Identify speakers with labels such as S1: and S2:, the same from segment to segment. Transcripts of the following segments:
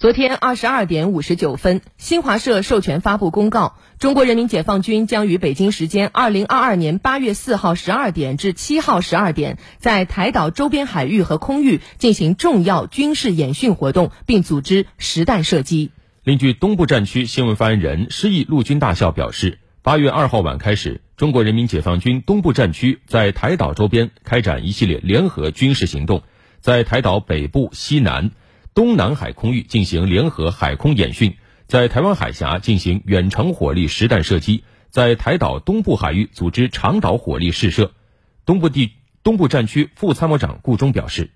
S1: 昨天二十二点五十九分，新华社授权发布公告，中国人民解放军将于北京时间二零二二年八月四号十二点至七号十二点，在台岛周边海域和空域进行重要军事演训活动，并组织实弹射击。
S2: 另据东部战区新闻发言人施毅陆军大校表示，八月二号晚开始，中国人民解放军东部战区在台岛周边开展一系列联合军事行动，在台岛北部、西南。东南海空域进行联合海空演训，在台湾海峡进行远程火力实弹射击，在台岛东部海域组织长岛火力试射。东部地东部战区副参谋长顾忠表示：“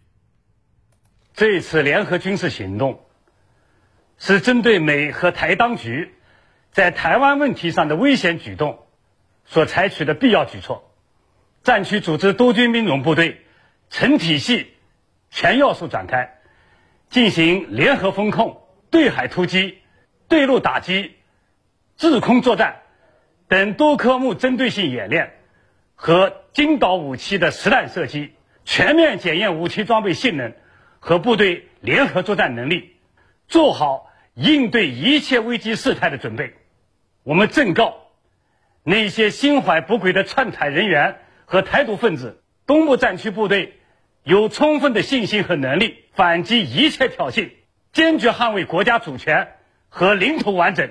S3: 这次联合军事行动是针对美和台当局在台湾问题上的危险举动所采取的必要举措。战区组织多军兵种部队，成体系、全要素展开。”进行联合风控、对海突击、对陆打击、制空作战等多科目针对性演练和精导武器的实弹射击，全面检验武器装备性能和部队联合作战能力，做好应对一切危机事态的准备。我们正告那些心怀不轨的篡台人员和台独分子，东部战区部队。有充分的信心和能力反击一切挑衅，坚决捍卫国家主权和领土完整。